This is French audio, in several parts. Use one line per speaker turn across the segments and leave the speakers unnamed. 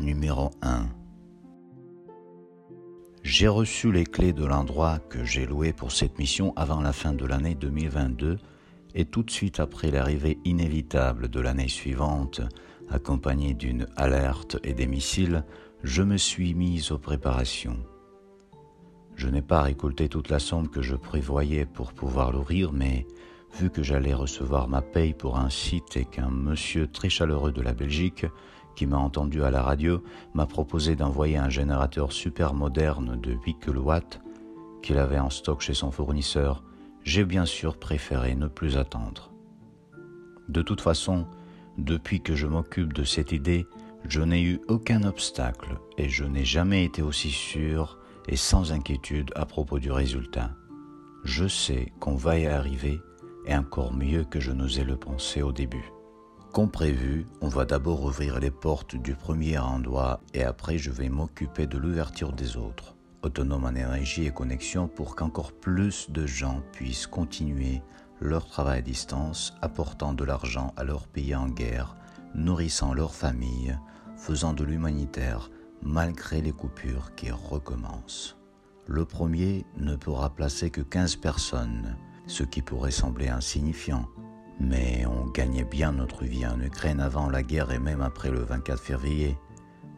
Numéro 1 J'ai reçu les clés de l'endroit que j'ai loué pour cette mission avant la fin de l'année 2022 et tout de suite après l'arrivée inévitable de l'année suivante, accompagnée d'une alerte et des missiles, je me suis mise aux préparations. Je n'ai pas récolté toute la somme que je prévoyais pour pouvoir l'ouvrir, mais vu que j'allais recevoir ma paye pour un site et qu'un monsieur très chaleureux de la Belgique, qui m'a entendu à la radio, m'a proposé d'envoyer un générateur super moderne de 8 kW qu'il avait en stock chez son fournisseur, j'ai bien sûr préféré ne plus attendre. De toute façon, depuis que je m'occupe de cette idée, je n'ai eu aucun obstacle et je n'ai jamais été aussi sûr et sans inquiétude à propos du résultat. Je sais qu'on va y arriver et encore mieux que je n'osais le penser au début. Comme prévu, on va d'abord ouvrir les portes du premier endroit et après je vais m'occuper de l'ouverture des autres, autonome en énergie et connexion pour qu'encore plus de gens puissent continuer leur travail à distance, apportant de l'argent à leur pays en guerre, nourrissant leur famille, faisant de l'humanitaire malgré les coupures qui recommencent. Le premier ne pourra placer que 15 personnes, ce qui pourrait sembler insignifiant, mais on gagnait bien notre vie en Ukraine avant la guerre et même après le 24 février.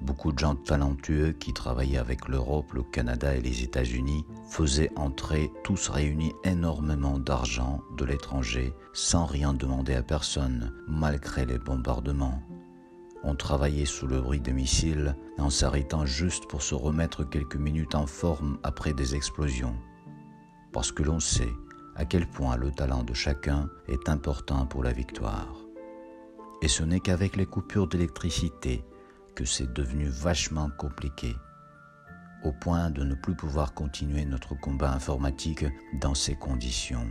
Beaucoup de gens talentueux qui travaillaient avec l'Europe, le Canada et les États-Unis faisaient entrer tous réunis énormément d'argent de l'étranger sans rien demander à personne, malgré les bombardements. On travaillait sous le bruit des missiles en s'arrêtant juste pour se remettre quelques minutes en forme après des explosions. Parce que l'on sait à quel point le talent de chacun est important pour la victoire. Et ce n'est qu'avec les coupures d'électricité que c'est devenu vachement compliqué, au point de ne plus pouvoir continuer notre combat informatique dans ces conditions.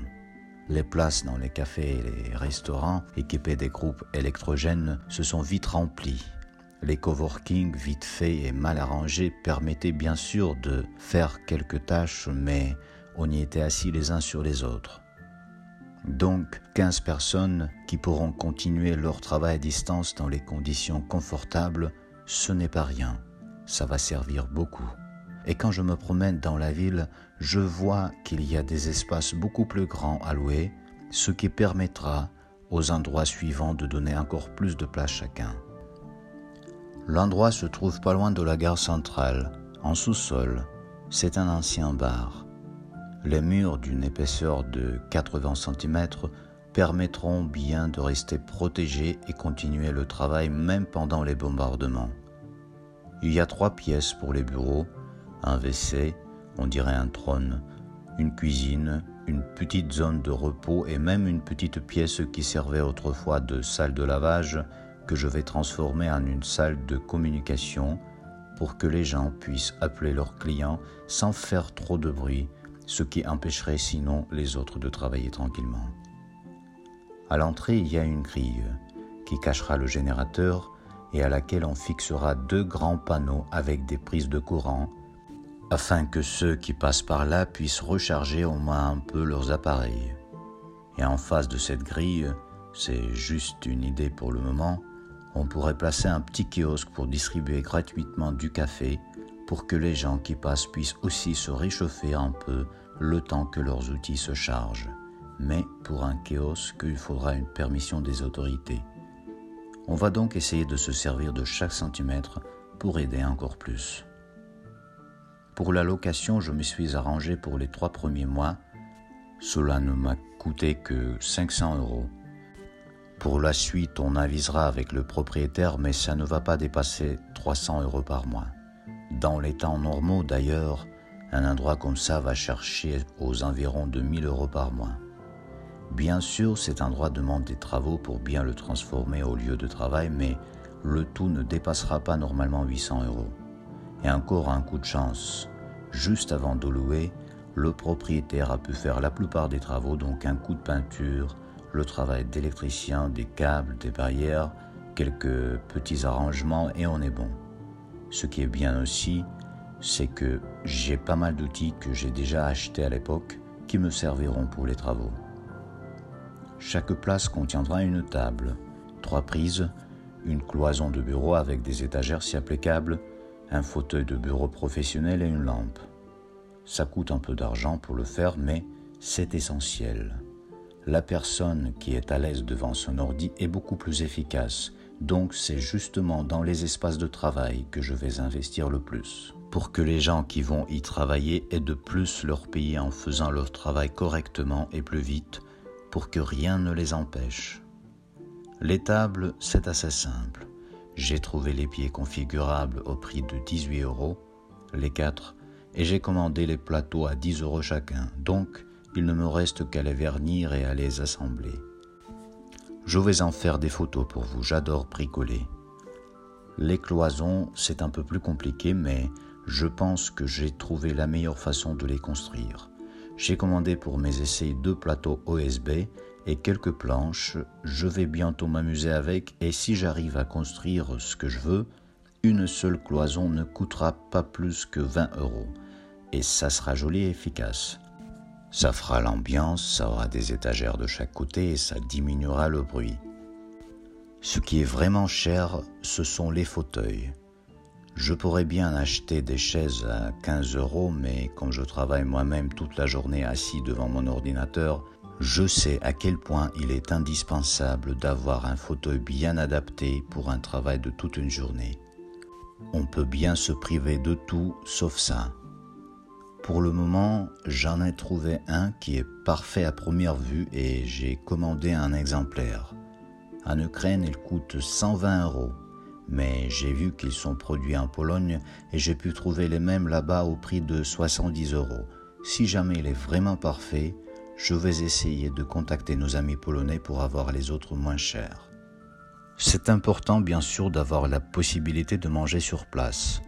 Les places dans les cafés et les restaurants équipés des groupes électrogènes se sont vite remplies. Les coworking vite faits et mal arrangés permettaient bien sûr de faire quelques tâches, mais on y était assis les uns sur les autres. Donc 15 personnes qui pourront continuer leur travail à distance dans les conditions confortables, ce n'est pas rien, ça va servir beaucoup. Et quand je me promène dans la ville, je vois qu'il y a des espaces beaucoup plus grands à louer, ce qui permettra aux endroits suivants de donner encore plus de place chacun. L'endroit se trouve pas loin de la gare centrale, en sous-sol. C'est un ancien bar. Les murs d'une épaisseur de 80 cm permettront bien de rester protégés et continuer le travail même pendant les bombardements. Il y a trois pièces pour les bureaux, un WC, on dirait un trône, une cuisine, une petite zone de repos et même une petite pièce qui servait autrefois de salle de lavage que je vais transformer en une salle de communication pour que les gens puissent appeler leurs clients sans faire trop de bruit ce qui empêcherait sinon les autres de travailler tranquillement. À l'entrée, il y a une grille qui cachera le générateur et à laquelle on fixera deux grands panneaux avec des prises de courant afin que ceux qui passent par là puissent recharger au moins un peu leurs appareils. Et en face de cette grille, c'est juste une idée pour le moment, on pourrait placer un petit kiosque pour distribuer gratuitement du café pour que les gens qui passent puissent aussi se réchauffer un peu le temps que leurs outils se chargent. Mais pour un kiosque, il faudra une permission des autorités. On va donc essayer de se servir de chaque centimètre pour aider encore plus. Pour la location, je me suis arrangé pour les trois premiers mois. Cela ne m'a coûté que 500 euros. Pour la suite, on avisera avec le propriétaire, mais ça ne va pas dépasser 300 euros par mois. Dans les temps normaux d'ailleurs, un endroit comme ça va chercher aux environs de 1000 euros par mois. Bien sûr, cet endroit demande des travaux pour bien le transformer au lieu de travail, mais le tout ne dépassera pas normalement 800 euros. Et encore un coup de chance. Juste avant de louer, le propriétaire a pu faire la plupart des travaux, donc un coup de peinture, le travail d'électricien, des câbles, des barrières, quelques petits arrangements et on est bon. Ce qui est bien aussi, c'est que j'ai pas mal d'outils que j'ai déjà achetés à l'époque qui me serviront pour les travaux. Chaque place contiendra une table, trois prises, une cloison de bureau avec des étagères si applicable, un fauteuil de bureau professionnel et une lampe. Ça coûte un peu d'argent pour le faire, mais c'est essentiel. La personne qui est à l'aise devant son ordi est beaucoup plus efficace, donc c'est justement dans les espaces de travail que je vais investir le plus. Pour que les gens qui vont y travailler aient de plus leur pays en faisant leur travail correctement et plus vite, pour que rien ne les empêche. Les tables, c'est assez simple. J'ai trouvé les pieds configurables au prix de 18 euros, les quatre, et j'ai commandé les plateaux à 10 euros chacun, donc il ne me reste qu'à les vernir et à les assembler. Je vais en faire des photos pour vous, j'adore bricoler. Les cloisons, c'est un peu plus compliqué, mais je pense que j'ai trouvé la meilleure façon de les construire. J'ai commandé pour mes essais deux plateaux OSB et quelques planches, je vais bientôt m'amuser avec et si j'arrive à construire ce que je veux, une seule cloison ne coûtera pas plus que 20 euros et ça sera joli et efficace. Ça fera l'ambiance, ça aura des étagères de chaque côté et ça diminuera le bruit. Ce qui est vraiment cher, ce sont les fauteuils. Je pourrais bien acheter des chaises à 15 euros, mais comme je travaille moi-même toute la journée assis devant mon ordinateur, je sais à quel point il est indispensable d'avoir un fauteuil bien adapté pour un travail de toute une journée. On peut bien se priver de tout sauf ça. Pour le moment, j'en ai trouvé un qui est parfait à première vue et j'ai commandé un exemplaire. En Ukraine, il coûte 120 euros, mais j'ai vu qu'ils sont produits en Pologne et j'ai pu trouver les mêmes là-bas au prix de 70 euros. Si jamais il est vraiment parfait, je vais essayer de contacter nos amis polonais pour avoir les autres moins chers. C'est important bien sûr d'avoir la possibilité de manger sur place.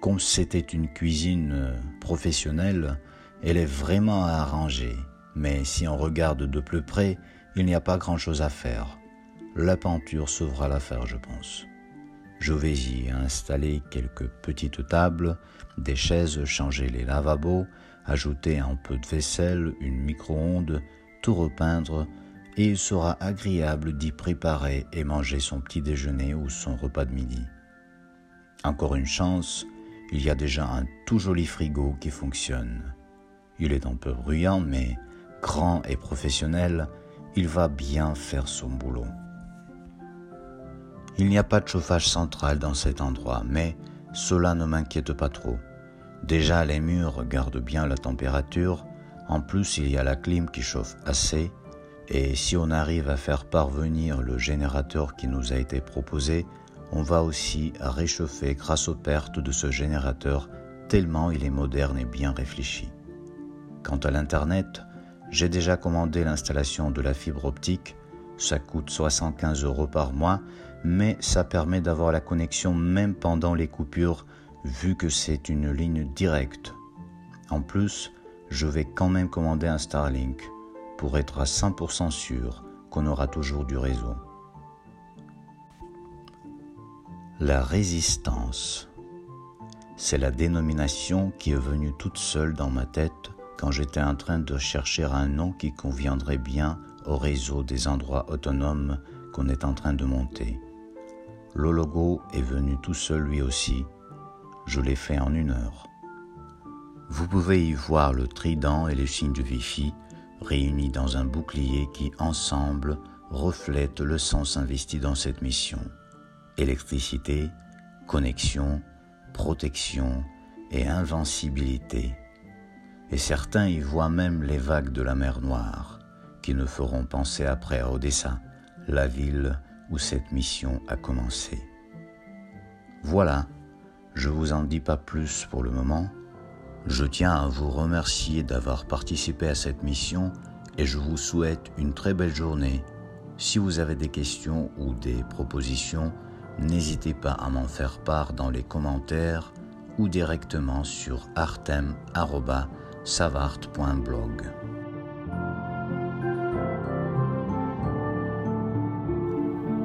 Comme c'était une cuisine euh, professionnelle, elle est vraiment à arranger, mais si on regarde de plus près, il n'y a pas grand-chose à faire. La peinture sauvera l'affaire, je pense. Je vais y installer quelques petites tables, des chaises, changer les lavabos, ajouter un peu de vaisselle, une micro-ondes, tout repeindre, et il sera agréable d'y préparer et manger son petit déjeuner ou son repas de midi. Encore une chance, il y a déjà un tout joli frigo qui fonctionne. Il est un peu bruyant, mais grand et professionnel, il va bien faire son boulot. Il n'y a pas de chauffage central dans cet endroit, mais cela ne m'inquiète pas trop. Déjà, les murs gardent bien la température. En plus, il y a la clim qui chauffe assez. Et si on arrive à faire parvenir le générateur qui nous a été proposé, on va aussi réchauffer grâce aux pertes de ce générateur tellement il est moderne et bien réfléchi. Quant à l'Internet, j'ai déjà commandé l'installation de la fibre optique. Ça coûte 75 euros par mois, mais ça permet d'avoir la connexion même pendant les coupures vu que c'est une ligne directe. En plus, je vais quand même commander un Starlink pour être à 100% sûr qu'on aura toujours du réseau. La résistance. C'est la dénomination qui est venue toute seule dans ma tête quand j'étais en train de chercher un nom qui conviendrait bien au réseau des endroits autonomes qu'on est en train de monter. Le logo est venu tout seul lui aussi je l'ai fait en une heure. Vous pouvez y voir le trident et les signes de Wi-Fi réunis dans un bouclier qui, ensemble, reflètent le sens investi dans cette mission. Électricité, connexion, protection et invincibilité. Et certains y voient même les vagues de la mer Noire, qui ne feront penser après à Odessa, la ville où cette mission a commencé. Voilà je vous en dis pas plus pour le moment. Je tiens à vous remercier d'avoir participé à cette mission et je vous souhaite une très belle journée. Si vous avez des questions ou des propositions, n'hésitez pas à m'en faire part dans les commentaires ou directement sur artem.savart.blog.